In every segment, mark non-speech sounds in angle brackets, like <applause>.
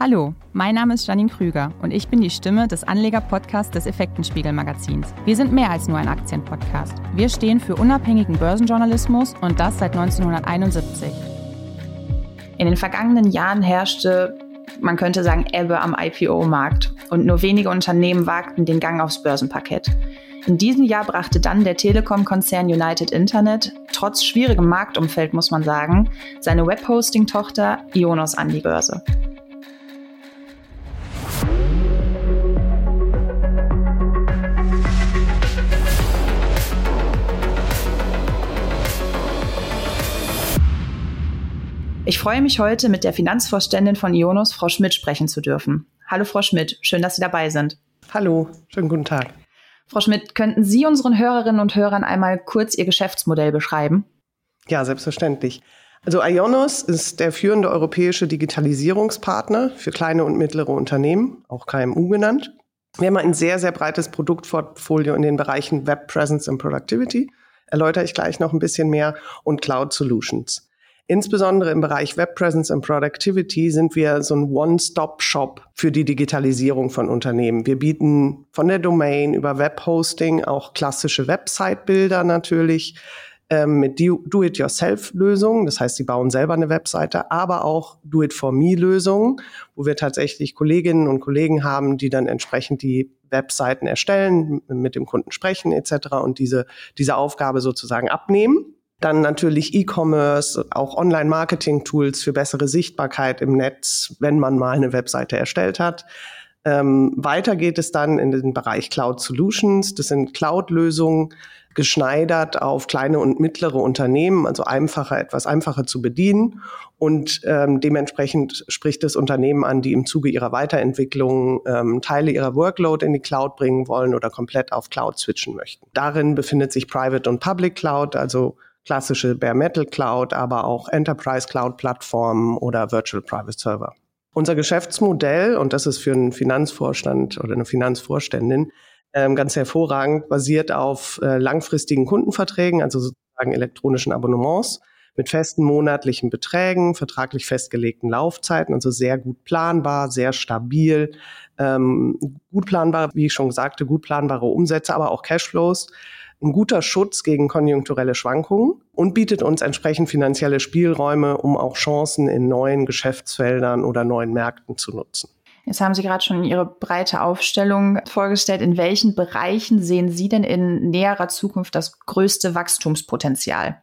Hallo, mein Name ist Janine Krüger und ich bin die Stimme des Anleger-Podcasts des Effektenspiegel-Magazins. Wir sind mehr als nur ein Aktienpodcast. Wir stehen für unabhängigen Börsenjournalismus und das seit 1971. In den vergangenen Jahren herrschte, man könnte sagen, Ebbe am IPO-Markt und nur wenige Unternehmen wagten den Gang aufs Börsenparkett. In diesem Jahr brachte dann der Telekom-Konzern United Internet, trotz schwierigem Marktumfeld muss man sagen, seine Webhosting-Tochter Ionos an die Börse. Freue mich heute mit der Finanzvorständin von Ionos, Frau Schmidt, sprechen zu dürfen. Hallo, Frau Schmidt, schön, dass Sie dabei sind. Hallo, schönen guten Tag. Frau Schmidt, könnten Sie unseren Hörerinnen und Hörern einmal kurz Ihr Geschäftsmodell beschreiben? Ja, selbstverständlich. Also Ionos ist der führende europäische Digitalisierungspartner für kleine und mittlere Unternehmen, auch KMU genannt. Wir haben ein sehr, sehr breites Produktportfolio in den Bereichen Web Presence and Productivity, erläutere ich gleich noch ein bisschen mehr, und Cloud Solutions. Insbesondere im Bereich Web Presence and Productivity sind wir so ein One-Stop-Shop für die Digitalisierung von Unternehmen. Wir bieten von der Domain über Webhosting auch klassische Website-Bilder natürlich ähm, mit Do-it-yourself-Lösungen. Das heißt, sie bauen selber eine Webseite, aber auch Do-it-for-me-Lösungen, wo wir tatsächlich Kolleginnen und Kollegen haben, die dann entsprechend die Webseiten erstellen, mit dem Kunden sprechen etc. und diese, diese Aufgabe sozusagen abnehmen. Dann natürlich E-Commerce, auch Online-Marketing-Tools für bessere Sichtbarkeit im Netz, wenn man mal eine Webseite erstellt hat. Ähm, weiter geht es dann in den Bereich Cloud Solutions. Das sind Cloud-Lösungen, geschneidert auf kleine und mittlere Unternehmen, also einfacher, etwas einfacher zu bedienen. Und ähm, dementsprechend spricht das Unternehmen an, die im Zuge ihrer Weiterentwicklung ähm, Teile ihrer Workload in die Cloud bringen wollen oder komplett auf Cloud switchen möchten. Darin befindet sich Private und Public Cloud, also klassische Bare Metal Cloud, aber auch Enterprise Cloud Plattformen oder Virtual Private Server. Unser Geschäftsmodell, und das ist für einen Finanzvorstand oder eine Finanzvorständin ähm, ganz hervorragend, basiert auf äh, langfristigen Kundenverträgen, also sozusagen elektronischen Abonnements mit festen monatlichen Beträgen, vertraglich festgelegten Laufzeiten, also sehr gut planbar, sehr stabil, ähm, gut planbar, wie ich schon sagte, gut planbare Umsätze, aber auch Cashflows ein guter Schutz gegen konjunkturelle Schwankungen und bietet uns entsprechend finanzielle Spielräume, um auch Chancen in neuen Geschäftsfeldern oder neuen Märkten zu nutzen. Jetzt haben Sie gerade schon Ihre breite Aufstellung vorgestellt. In welchen Bereichen sehen Sie denn in näherer Zukunft das größte Wachstumspotenzial?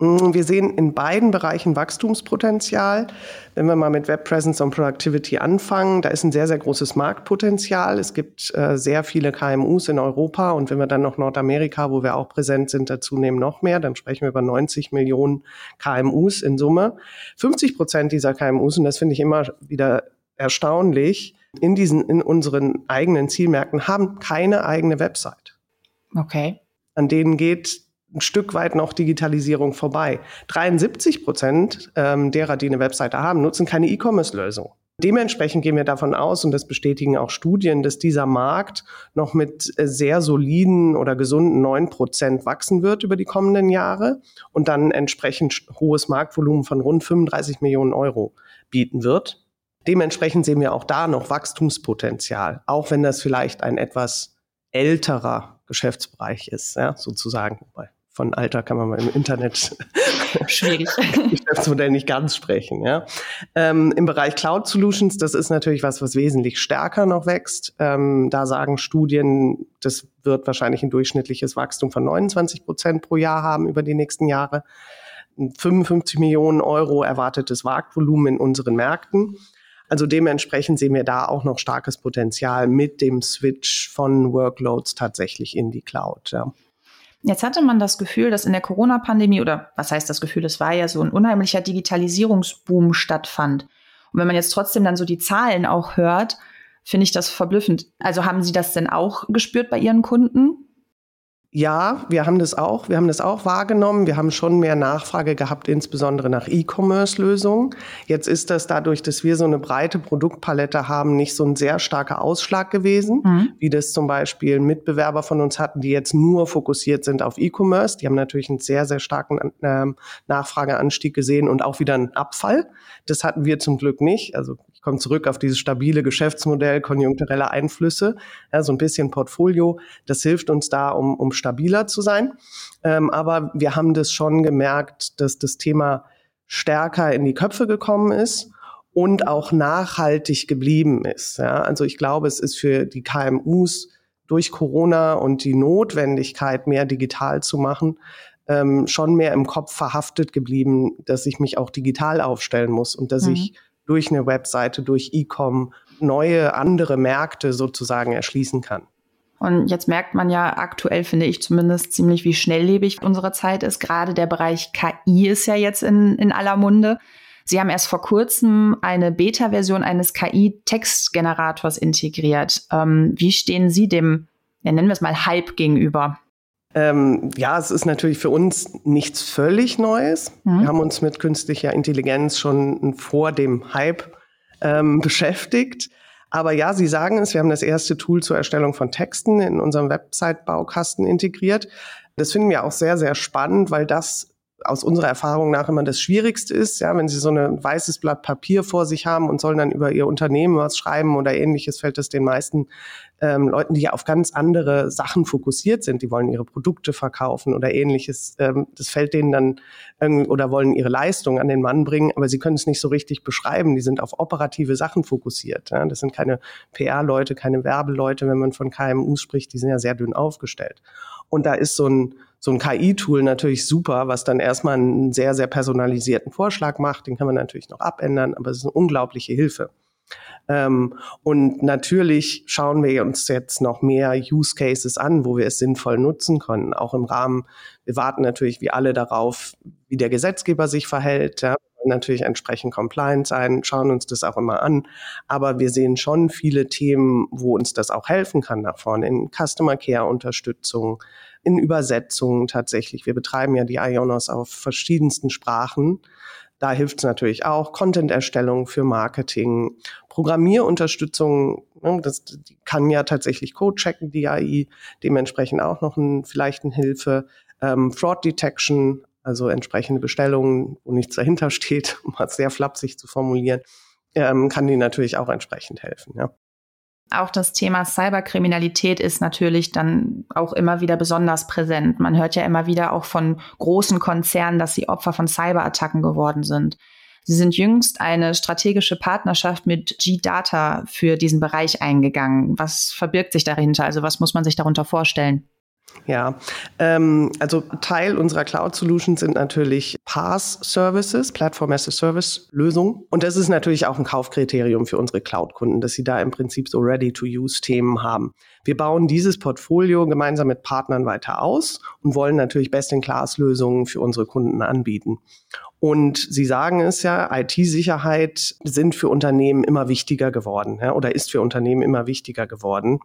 Mm, wir sehen in beiden Bereichen Wachstumspotenzial. Wenn wir mal mit Web Presence und Productivity anfangen, da ist ein sehr, sehr großes Marktpotenzial. Es gibt äh, sehr viele KMUs in Europa und wenn wir dann noch Nordamerika, wo wir auch präsent sind, dazu nehmen noch mehr, dann sprechen wir über 90 Millionen KMUs in Summe. 50 Prozent dieser KMUs, und das finde ich immer wieder erstaunlich, in diesen, in unseren eigenen Zielmärkten haben keine eigene Website. Okay. An denen geht ein Stück weit noch Digitalisierung vorbei. 73 Prozent ähm, derer, die eine Webseite haben, nutzen keine E-Commerce-Lösung. Dementsprechend gehen wir davon aus, und das bestätigen auch Studien, dass dieser Markt noch mit äh, sehr soliden oder gesunden 9 Prozent wachsen wird über die kommenden Jahre und dann entsprechend hohes Marktvolumen von rund 35 Millionen Euro bieten wird. Dementsprechend sehen wir auch da noch Wachstumspotenzial, auch wenn das vielleicht ein etwas älterer Geschäftsbereich ist, ja, sozusagen von Alter kann man mal im Internet schwierig <laughs> Geschäftsmodell nicht ganz sprechen. Ja. Ähm, Im Bereich Cloud Solutions, das ist natürlich was, was wesentlich stärker noch wächst. Ähm, da sagen Studien, das wird wahrscheinlich ein durchschnittliches Wachstum von 29 Prozent pro Jahr haben über die nächsten Jahre. 55 Millionen Euro erwartetes Marktvolumen in unseren Märkten. Also dementsprechend sehen wir da auch noch starkes Potenzial mit dem Switch von Workloads tatsächlich in die Cloud. Ja. Jetzt hatte man das Gefühl, dass in der Corona-Pandemie, oder was heißt das Gefühl, es war ja so ein unheimlicher Digitalisierungsboom stattfand. Und wenn man jetzt trotzdem dann so die Zahlen auch hört, finde ich das verblüffend. Also haben Sie das denn auch gespürt bei Ihren Kunden? Ja, wir haben das auch. Wir haben das auch wahrgenommen. Wir haben schon mehr Nachfrage gehabt, insbesondere nach E-Commerce-Lösungen. Jetzt ist das dadurch, dass wir so eine breite Produktpalette haben, nicht so ein sehr starker Ausschlag gewesen, mhm. wie das zum Beispiel Mitbewerber von uns hatten, die jetzt nur fokussiert sind auf E-Commerce. Die haben natürlich einen sehr, sehr starken äh, Nachfrageanstieg gesehen und auch wieder einen Abfall. Das hatten wir zum Glück nicht. Also Ich komme zurück auf dieses stabile Geschäftsmodell, konjunkturelle Einflüsse, ja, so ein bisschen Portfolio. Das hilft uns da, um, um stabiler zu sein. Ähm, aber wir haben das schon gemerkt, dass das Thema stärker in die Köpfe gekommen ist und auch nachhaltig geblieben ist. Ja, also ich glaube, es ist für die KMUs durch Corona und die Notwendigkeit, mehr digital zu machen, ähm, schon mehr im Kopf verhaftet geblieben, dass ich mich auch digital aufstellen muss und dass mhm. ich durch eine Webseite, durch E-Com neue andere Märkte sozusagen erschließen kann. Und jetzt merkt man ja aktuell, finde ich zumindest, ziemlich wie schnelllebig unsere Zeit ist. Gerade der Bereich KI ist ja jetzt in, in aller Munde. Sie haben erst vor kurzem eine Beta-Version eines KI-Textgenerators integriert. Ähm, wie stehen Sie dem, ja, nennen wir es mal, Hype gegenüber? Ähm, ja, es ist natürlich für uns nichts völlig Neues. Mhm. Wir haben uns mit künstlicher Intelligenz schon vor dem Hype ähm, <laughs> beschäftigt. Aber ja, Sie sagen es, wir haben das erste Tool zur Erstellung von Texten in unserem Website-Baukasten integriert. Das finden wir auch sehr, sehr spannend, weil das aus unserer Erfahrung nach immer das Schwierigste ist, ja, wenn Sie so ein weißes Blatt Papier vor sich haben und sollen dann über Ihr Unternehmen was schreiben oder ähnliches, fällt es den meisten ähm, Leuten, die ja auf ganz andere Sachen fokussiert sind, die wollen ihre Produkte verkaufen oder ähnliches, ähm, das fällt denen dann irgendwie oder wollen ihre Leistung an den Mann bringen, aber sie können es nicht so richtig beschreiben. Die sind auf operative Sachen fokussiert. Ja. Das sind keine PR-Leute, keine Werbeleute, wenn man von KMUs spricht, die sind ja sehr dünn aufgestellt. Und da ist so ein so ein KI-Tool natürlich super, was dann erstmal einen sehr, sehr personalisierten Vorschlag macht. Den kann man natürlich noch abändern, aber es ist eine unglaubliche Hilfe. Ähm, und natürlich schauen wir uns jetzt noch mehr Use Cases an, wo wir es sinnvoll nutzen können. Auch im Rahmen, wir warten natürlich wie alle darauf, wie der Gesetzgeber sich verhält. Ja natürlich entsprechend compliant sein, schauen uns das auch immer an. Aber wir sehen schon viele Themen, wo uns das auch helfen kann nach vorne in Customer Care Unterstützung, in Übersetzungen tatsächlich. Wir betreiben ja die Ionos auf verschiedensten Sprachen. Da hilft es natürlich auch. Content-Erstellung für Marketing, Programmierunterstützung, ne, das kann ja tatsächlich Code checken, die AI, dementsprechend auch noch ein, vielleicht eine Hilfe. Ähm, Fraud Detection, also entsprechende Bestellungen, wo nichts dahinter steht, <laughs> um es sehr flapsig zu formulieren, ähm, kann die natürlich auch entsprechend helfen. Ja. Auch das Thema Cyberkriminalität ist natürlich dann auch immer wieder besonders präsent. Man hört ja immer wieder auch von großen Konzernen, dass sie Opfer von Cyberattacken geworden sind. Sie sind jüngst eine strategische Partnerschaft mit G-Data für diesen Bereich eingegangen. Was verbirgt sich dahinter? Also was muss man sich darunter vorstellen? Ja, ähm, also Teil unserer Cloud Solutions sind natürlich PaaS Services, Platform as a Service Lösungen. Und das ist natürlich auch ein Kaufkriterium für unsere Cloud-Kunden, dass sie da im Prinzip so Ready-to-Use-Themen haben. Wir bauen dieses Portfolio gemeinsam mit Partnern weiter aus und wollen natürlich Best-in-Class-Lösungen für unsere Kunden anbieten. Und Sie sagen es ja, IT-Sicherheit sind für Unternehmen immer wichtiger geworden ja, oder ist für Unternehmen immer wichtiger geworden.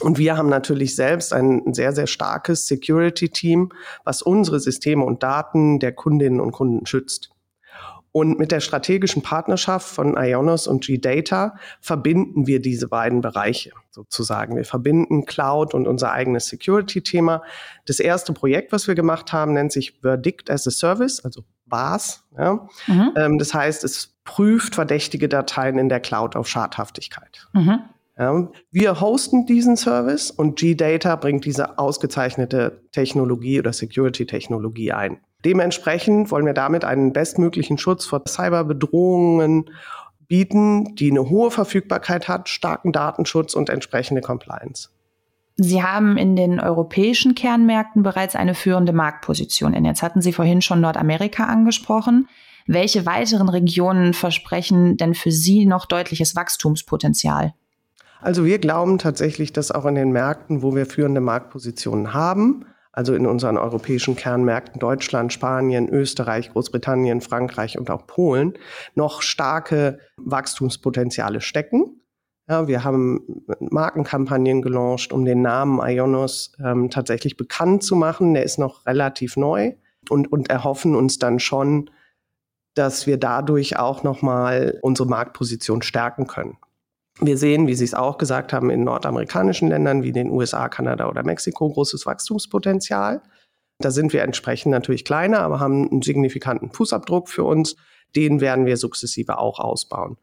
Und wir haben natürlich selbst ein sehr, sehr starkes Security-Team, was unsere Systeme und Daten der Kundinnen und Kunden schützt. Und mit der strategischen Partnerschaft von Ionos und G-Data verbinden wir diese beiden Bereiche sozusagen. Wir verbinden Cloud und unser eigenes Security-Thema. Das erste Projekt, was wir gemacht haben, nennt sich Verdict as a Service, also BAS. Ja. Mhm. Ähm, das heißt, es prüft verdächtige Dateien in der Cloud auf Schadhaftigkeit. Mhm. Ja, wir hosten diesen Service und G-Data bringt diese ausgezeichnete Technologie oder Security-Technologie ein. Dementsprechend wollen wir damit einen bestmöglichen Schutz vor Cyberbedrohungen bieten, die eine hohe Verfügbarkeit hat, starken Datenschutz und entsprechende Compliance. Sie haben in den europäischen Kernmärkten bereits eine führende Marktposition. Und jetzt hatten Sie vorhin schon Nordamerika angesprochen. Welche weiteren Regionen versprechen denn für Sie noch deutliches Wachstumspotenzial? Also wir glauben tatsächlich, dass auch in den Märkten, wo wir führende Marktpositionen haben, also in unseren europäischen Kernmärkten Deutschland, Spanien, Österreich, Großbritannien, Frankreich und auch Polen, noch starke Wachstumspotenziale stecken. Ja, wir haben Markenkampagnen gelauncht, um den Namen Ionos ähm, tatsächlich bekannt zu machen. Der ist noch relativ neu und, und erhoffen uns dann schon, dass wir dadurch auch nochmal unsere Marktposition stärken können. Wir sehen, wie Sie es auch gesagt haben, in nordamerikanischen Ländern wie den USA, Kanada oder Mexiko großes Wachstumspotenzial. Da sind wir entsprechend natürlich kleiner, aber haben einen signifikanten Fußabdruck für uns. Den werden wir sukzessive auch ausbauen.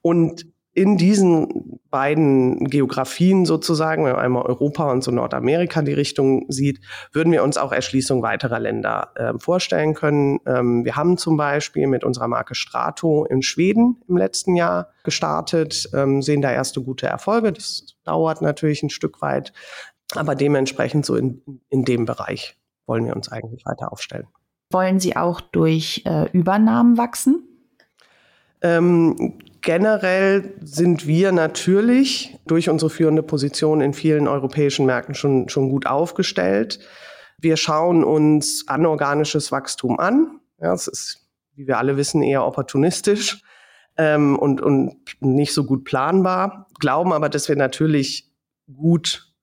Und in diesen beiden Geografien sozusagen, wenn man einmal Europa und so Nordamerika die Richtung sieht, würden wir uns auch Erschließung weiterer Länder äh, vorstellen können. Ähm, wir haben zum Beispiel mit unserer Marke Strato in Schweden im letzten Jahr gestartet, ähm, sehen da erste gute Erfolge. Das dauert natürlich ein Stück weit, aber dementsprechend so in, in dem Bereich wollen wir uns eigentlich weiter aufstellen. Wollen Sie auch durch äh, Übernahmen wachsen? Ähm, generell sind wir natürlich durch unsere führende Position in vielen europäischen Märkten schon, schon gut aufgestellt. Wir schauen uns anorganisches Wachstum an. Ja, das ist, wie wir alle wissen, eher opportunistisch ähm, und, und nicht so gut planbar. Glauben aber, dass wir natürlich gut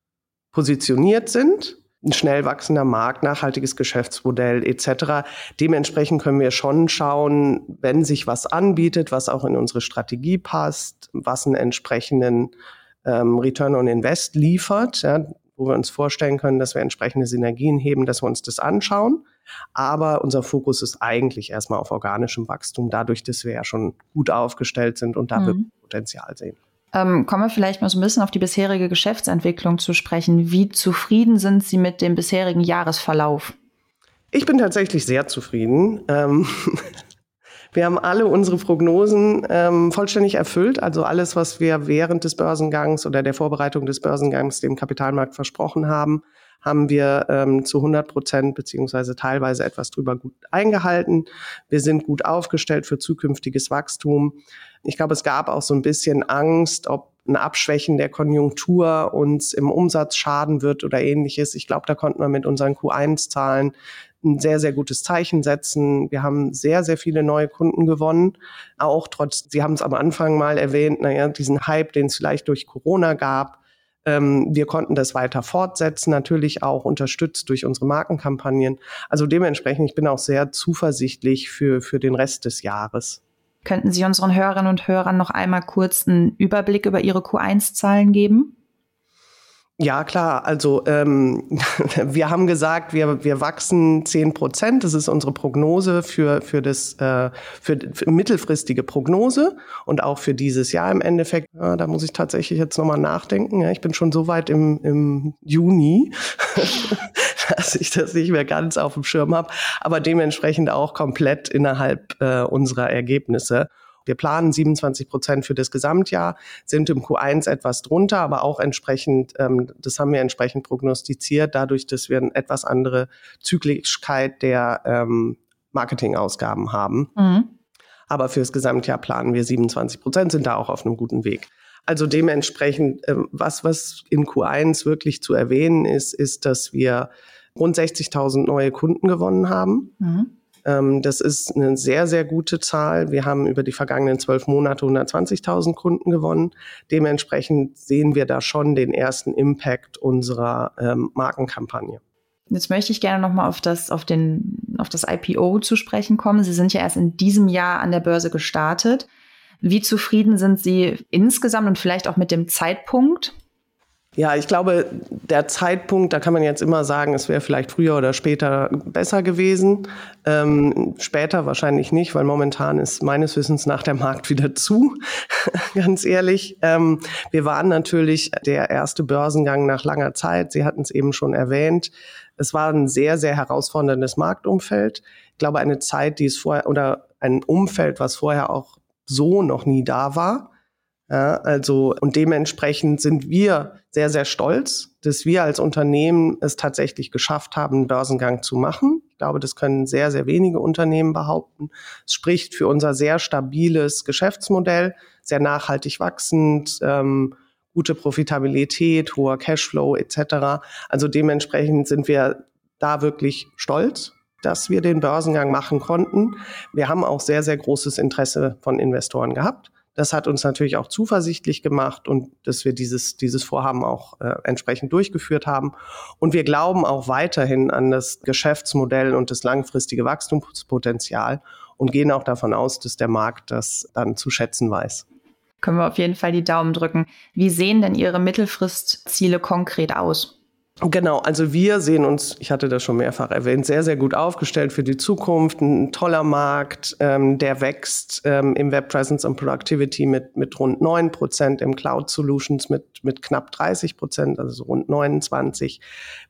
positioniert sind ein schnell wachsender Markt, nachhaltiges Geschäftsmodell etc. Dementsprechend können wir schon schauen, wenn sich was anbietet, was auch in unsere Strategie passt, was einen entsprechenden ähm, Return on Invest liefert, ja, wo wir uns vorstellen können, dass wir entsprechende Synergien heben, dass wir uns das anschauen. Aber unser Fokus ist eigentlich erstmal auf organischem Wachstum, dadurch, dass wir ja schon gut aufgestellt sind und da mhm. Potenzial sehen. Ähm, kommen wir vielleicht mal so ein bisschen auf die bisherige Geschäftsentwicklung zu sprechen. Wie zufrieden sind Sie mit dem bisherigen Jahresverlauf? Ich bin tatsächlich sehr zufrieden. Ähm, <laughs> wir haben alle unsere Prognosen ähm, vollständig erfüllt. Also alles, was wir während des Börsengangs oder der Vorbereitung des Börsengangs dem Kapitalmarkt versprochen haben, haben wir ähm, zu 100 Prozent beziehungsweise teilweise etwas drüber gut eingehalten. Wir sind gut aufgestellt für zukünftiges Wachstum. Ich glaube, es gab auch so ein bisschen Angst, ob ein Abschwächen der Konjunktur uns im Umsatz schaden wird oder ähnliches. Ich glaube, da konnten wir mit unseren Q1-Zahlen ein sehr, sehr gutes Zeichen setzen. Wir haben sehr, sehr viele neue Kunden gewonnen. Auch trotz, Sie haben es am Anfang mal erwähnt, naja, diesen Hype, den es vielleicht durch Corona gab. Ähm, wir konnten das weiter fortsetzen, natürlich auch unterstützt durch unsere Markenkampagnen. Also dementsprechend, ich bin auch sehr zuversichtlich für, für den Rest des Jahres. Könnten Sie unseren Hörerinnen und Hörern noch einmal kurz einen Überblick über Ihre Q1-Zahlen geben? Ja, klar. Also ähm, <laughs> wir haben gesagt, wir, wir wachsen zehn Prozent. Das ist unsere Prognose für, für, das, äh, für, für mittelfristige Prognose und auch für dieses Jahr im Endeffekt. Ja, da muss ich tatsächlich jetzt nochmal nachdenken. Ja, ich bin schon so weit im, im Juni, <laughs> dass ich das nicht mehr ganz auf dem Schirm habe, aber dementsprechend auch komplett innerhalb äh, unserer Ergebnisse. Wir planen 27 Prozent für das Gesamtjahr, sind im Q1 etwas drunter, aber auch entsprechend, ähm, das haben wir entsprechend prognostiziert, dadurch, dass wir eine etwas andere Zyklischkeit der ähm, Marketingausgaben haben. Mhm. Aber fürs Gesamtjahr planen wir 27 Prozent, sind da auch auf einem guten Weg. Also dementsprechend, ähm, was, was in Q1 wirklich zu erwähnen ist, ist, dass wir rund 60.000 neue Kunden gewonnen haben. Mhm. Ähm, das ist eine sehr, sehr gute Zahl. Wir haben über die vergangenen zwölf Monate 120.000 Kunden gewonnen. Dementsprechend sehen wir da schon den ersten Impact unserer ähm, Markenkampagne. Jetzt möchte ich gerne nochmal auf das, auf, den, auf das IPO zu sprechen kommen. Sie sind ja erst in diesem Jahr an der Börse gestartet. Wie zufrieden sind Sie insgesamt und vielleicht auch mit dem Zeitpunkt? Ja, ich glaube, der Zeitpunkt, da kann man jetzt immer sagen, es wäre vielleicht früher oder später besser gewesen. Ähm, später wahrscheinlich nicht, weil momentan ist meines Wissens nach der Markt wieder zu, <laughs> ganz ehrlich. Ähm, wir waren natürlich der erste Börsengang nach langer Zeit. Sie hatten es eben schon erwähnt. Es war ein sehr, sehr herausforderndes Marktumfeld. Ich glaube, eine Zeit, die es vorher, oder ein Umfeld, was vorher auch so noch nie da war. Ja, also, und dementsprechend sind wir sehr, sehr stolz, dass wir als Unternehmen es tatsächlich geschafft haben, einen Börsengang zu machen. Ich glaube, das können sehr, sehr wenige Unternehmen behaupten. Es spricht für unser sehr stabiles Geschäftsmodell, sehr nachhaltig wachsend, ähm, gute Profitabilität, hoher Cashflow etc. Also dementsprechend sind wir da wirklich stolz dass wir den Börsengang machen konnten. Wir haben auch sehr, sehr großes Interesse von Investoren gehabt. Das hat uns natürlich auch zuversichtlich gemacht und dass wir dieses, dieses Vorhaben auch äh, entsprechend durchgeführt haben. Und wir glauben auch weiterhin an das Geschäftsmodell und das langfristige Wachstumspotenzial und gehen auch davon aus, dass der Markt das dann zu schätzen weiß. Können wir auf jeden Fall die Daumen drücken. Wie sehen denn Ihre Mittelfristziele konkret aus? Genau, also wir sehen uns, ich hatte das schon mehrfach erwähnt, sehr, sehr gut aufgestellt für die Zukunft. Ein toller Markt, ähm, der wächst ähm, im Web Presence und Productivity mit, mit rund neun Prozent, im Cloud Solutions mit, mit knapp 30 Prozent, also rund 29.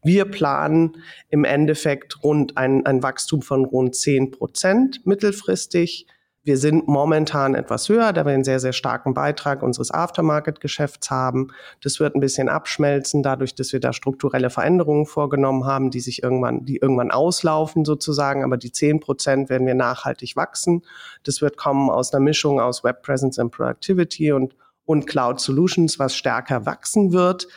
Wir planen im Endeffekt rund ein, ein Wachstum von rund zehn Prozent mittelfristig. Wir sind momentan etwas höher, da wir einen sehr, sehr starken Beitrag unseres Aftermarket-Geschäfts haben. Das wird ein bisschen abschmelzen, dadurch, dass wir da strukturelle Veränderungen vorgenommen haben, die sich irgendwann, die irgendwann auslaufen sozusagen. Aber die 10 Prozent werden wir nachhaltig wachsen. Das wird kommen aus einer Mischung aus Web Presence and Productivity und und Cloud Solutions, was stärker wachsen wird,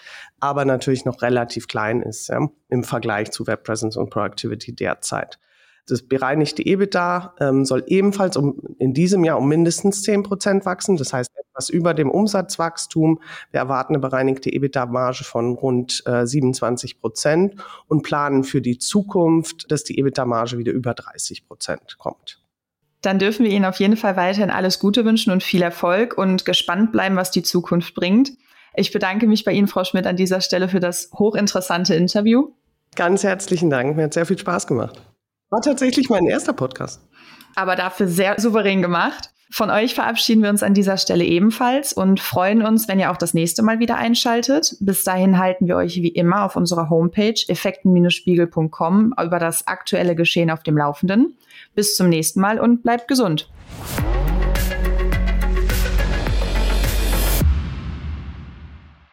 aber natürlich noch relativ klein ist ja, im Vergleich zu Web Presence und Productivity derzeit. Das bereinigte EBITDA ähm, soll ebenfalls um, in diesem Jahr um mindestens 10 Prozent wachsen. Das heißt etwas über dem Umsatzwachstum. Wir erwarten eine bereinigte EBITDA-Marge von rund äh, 27 Prozent und planen für die Zukunft, dass die EBITDA-Marge wieder über 30 Prozent kommt. Dann dürfen wir Ihnen auf jeden Fall weiterhin alles Gute wünschen und viel Erfolg und gespannt bleiben, was die Zukunft bringt. Ich bedanke mich bei Ihnen, Frau Schmidt, an dieser Stelle für das hochinteressante Interview. Ganz herzlichen Dank. Mir hat sehr viel Spaß gemacht. War tatsächlich mein erster Podcast. Aber dafür sehr souverän gemacht. Von euch verabschieden wir uns an dieser Stelle ebenfalls und freuen uns, wenn ihr auch das nächste Mal wieder einschaltet. Bis dahin halten wir euch wie immer auf unserer Homepage effekten-spiegel.com über das aktuelle Geschehen auf dem Laufenden. Bis zum nächsten Mal und bleibt gesund.